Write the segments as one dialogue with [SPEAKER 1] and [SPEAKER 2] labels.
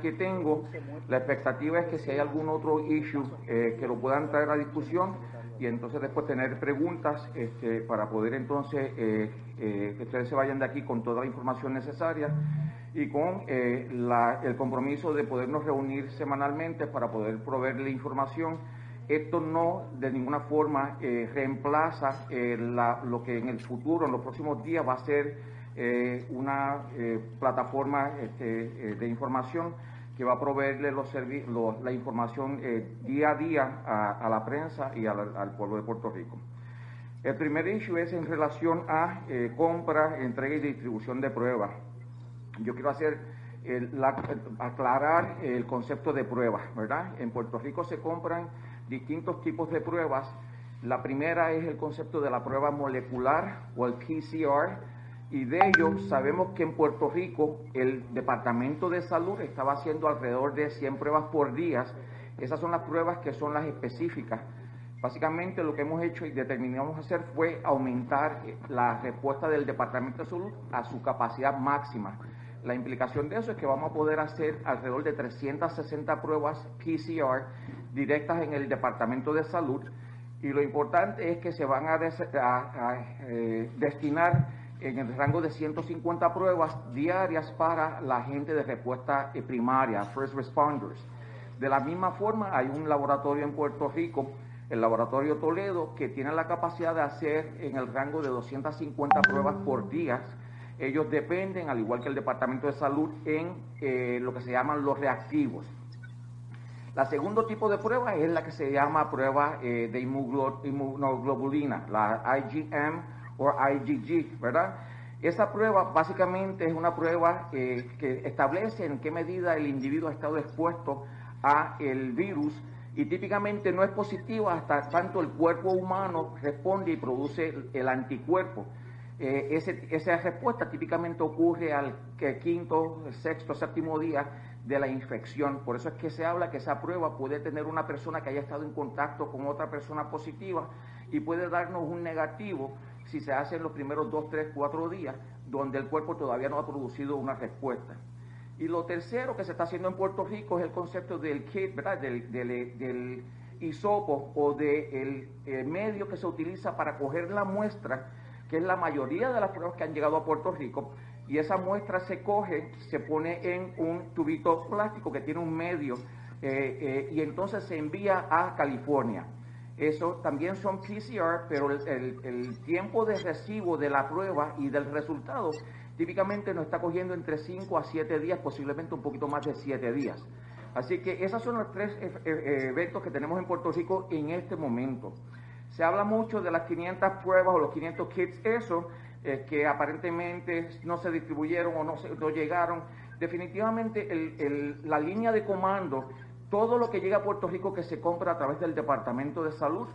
[SPEAKER 1] que tengo, la expectativa es que si hay algún otro issue eh, que lo puedan traer a discusión y entonces después tener preguntas este, para poder entonces eh, eh, que ustedes se vayan de aquí con toda la información necesaria y con el compromiso de podernos reunir semanalmente para poder proveerle información. Esto no de ninguna forma reemplaza la, lo que en el futuro, en los próximos días, va a ser eh, una eh, plataforma este, eh, de información que va a proveerle los la información día a día a, la prensa y al, pueblo de Puerto Rico. El primer issue es en relación a compra, entrega y distribución de pruebas. Yo quiero hacer aclarar el concepto de pruebas, ¿verdad? En Puerto Rico se compran distintos tipos de pruebas. La primera es el concepto de la prueba molecular o el PCR, y de ello sabemos que en Puerto Rico el Departamento de Salud estaba haciendo alrededor de 100 pruebas por día. Esas son las pruebas que son las específicas. Básicamente lo que hemos hecho y determinamos hacer fue aumentar la respuesta del Departamento de Salud a su capacidad máxima. La implicación de eso es que vamos a poder hacer alrededor de 360 pruebas PCR directas en el Departamento de Salud y lo importante es que se van a, eh, destinar en el rango de 150 pruebas diarias para la gente de respuesta primaria, first responders. De la misma forma, hay un laboratorio en Puerto Rico, el Laboratorio Toledo, que tiene la capacidad de hacer en el rango de 250 pruebas por día. Ellos dependen, al igual que el Departamento de Salud, en eh, lo que se llaman los reactivos. La segundo tipo de prueba es la que se llama prueba eh, de inmunoglobulina, la IgM o IgG, ¿verdad? Esa prueba básicamente es una prueba que establece en qué medida el individuo ha estado expuesto a el virus y típicamente no es positiva hasta tanto el cuerpo humano responde y produce el, anticuerpo. Eh, esa respuesta típicamente ocurre al quinto, sexto, séptimo día de la infección. Por eso es que se habla que esa prueba puede tener una persona que haya estado en contacto con otra persona positiva y puede darnos un negativo si se hace en los primeros dos, tres, cuatro días, donde el cuerpo todavía no ha producido una respuesta. Y lo tercero que se está haciendo en Puerto Rico es el concepto del kit, ¿verdad? Del, del, hisopo o del medio que se utiliza para coger la muestra, que es la mayoría de las pruebas que han llegado a Puerto Rico, y esa muestra se coge, se pone en un tubito plástico que tiene un medio, eh, eh, y entonces se envía a California. Eso también son PCR, pero el, tiempo de recibo de la prueba y del resultado típicamente nos está cogiendo entre 5 a 7 días, posiblemente un poquito más de 7 días. Así que esos son los tres e, e, eventos que tenemos en Puerto Rico en este momento. Se habla mucho de las 500 pruebas o los 500 kits, eso, eh, que aparentemente no se distribuyeron o no, no llegaron. Definitivamente la línea de comando todo lo que llega a Puerto Rico que se compra a través del Departamento de Salud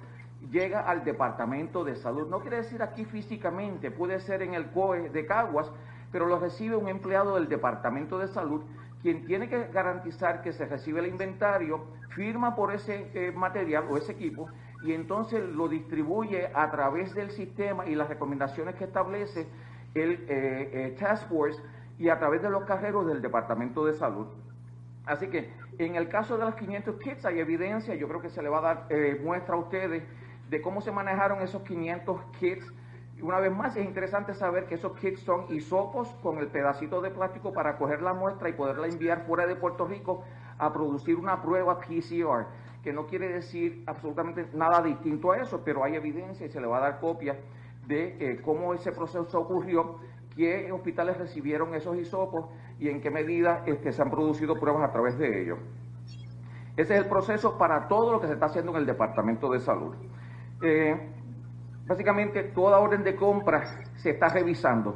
[SPEAKER 1] llega al Departamento de Salud. No quiere decir aquí físicamente, puede ser en el COE de Caguas, pero lo recibe un empleado del Departamento de Salud, quien tiene que garantizar que se recibe el inventario, firma por ese eh, material o ese equipo y entonces lo distribuye a través del sistema y las recomendaciones que establece el eh, eh, Task Force y a través de los carreros del Departamento de Salud. Así que en el caso de los 500 kits hay evidencia, yo creo que se le va a dar eh, muestra a ustedes de cómo se manejaron esos 500 kits. Una vez más, es interesante saber que esos kits son hisopos con el pedacito de plástico para coger la muestra y poderla enviar fuera de Puerto Rico a producir una prueba PCR, que no quiere decir absolutamente nada distinto a eso, pero hay evidencia y se le va a dar copia de eh, cómo ese proceso ocurrió qué hospitales recibieron esos hisopos y en qué medida este, se han producido pruebas a través de ellos. Ese es el proceso para todo lo que se está haciendo en el Departamento de Salud. Eh, básicamente, toda orden de compra se está revisando.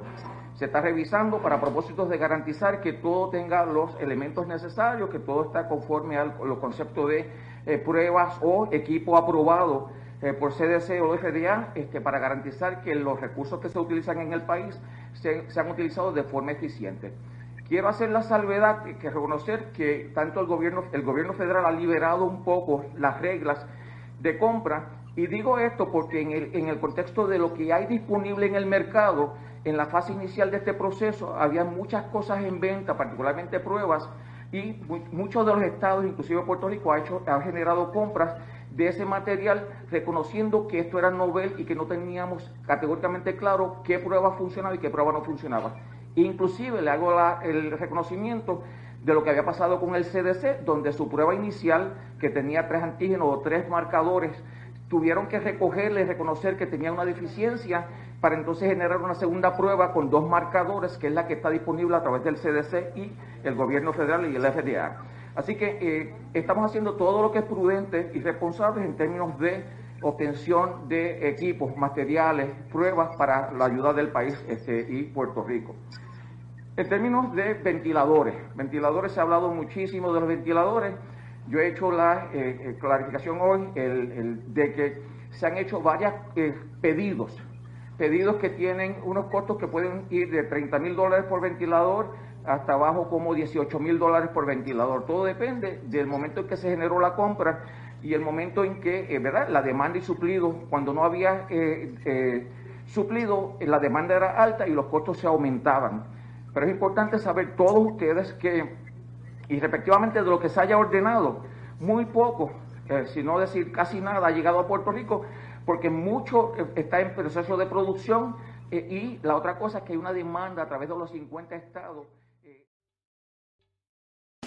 [SPEAKER 1] Se está revisando para propósitos de garantizar que todo tenga los elementos necesarios, que todo está conforme a los conceptos de eh, pruebas o equipo aprobado eh, por CDC o FDA este, para garantizar que los recursos que se utilizan en el país se, sean utilizados de forma eficiente. Quiero hacer la salvedad que reconocer que tanto el gobierno, el gobierno federal ha liberado un poco las reglas de compra y digo esto porque en el, en el contexto de lo que hay disponible en el mercado, en la fase inicial de este proceso había muchas cosas en venta, particularmente pruebas, y muchos de los estados, inclusive Puerto Rico, ha, hecho, ha generado compras de ese material reconociendo que esto era novel y que no teníamos categóricamente claro qué prueba funcionaba y qué prueba no funcionaba. Inclusive le hago el reconocimiento de lo que había pasado con el CDC, donde su prueba inicial, que tenía tres antígenos o tres marcadores, tuvieron que recogerle y reconocer que tenía una deficiencia para entonces generar una segunda prueba con dos marcadores, que es la que está disponible a través del CDC y el gobierno federal y el FDA. Así que eh, estamos haciendo todo lo que es prudente y responsable en términos de obtención de equipos, materiales, pruebas para la ayuda del país este, y Puerto Rico. En términos de ventiladores, ventiladores se ha hablado muchísimo de los ventiladores. Yo he hecho la eh, eh, clarificación hoy de que se han hecho varios pedidos pedidos que tienen unos costos que pueden ir de 30 mil dólares por ventilador hasta abajo como 18 mil dólares por ventilador. Todo depende del momento en que se generó la compra y el momento en que, eh, ¿verdad? La demanda y suplido, cuando no había eh, eh, suplido, la demanda era alta y los costos se aumentaban. Pero es importante saber todos ustedes que, y respectivamente de lo que se haya ordenado, muy poco, si no decir casi nada, ha llegado a Puerto Rico porque mucho eh, está en proceso de producción eh, y la otra cosa es que hay una demanda a través de los 50 estados.